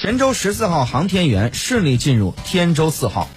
神舟十四号航天员顺利进入天舟四号。